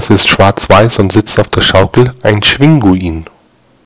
Das ist schwarz-weiß und sitzt auf der Schaukel. Ein Schwinguin.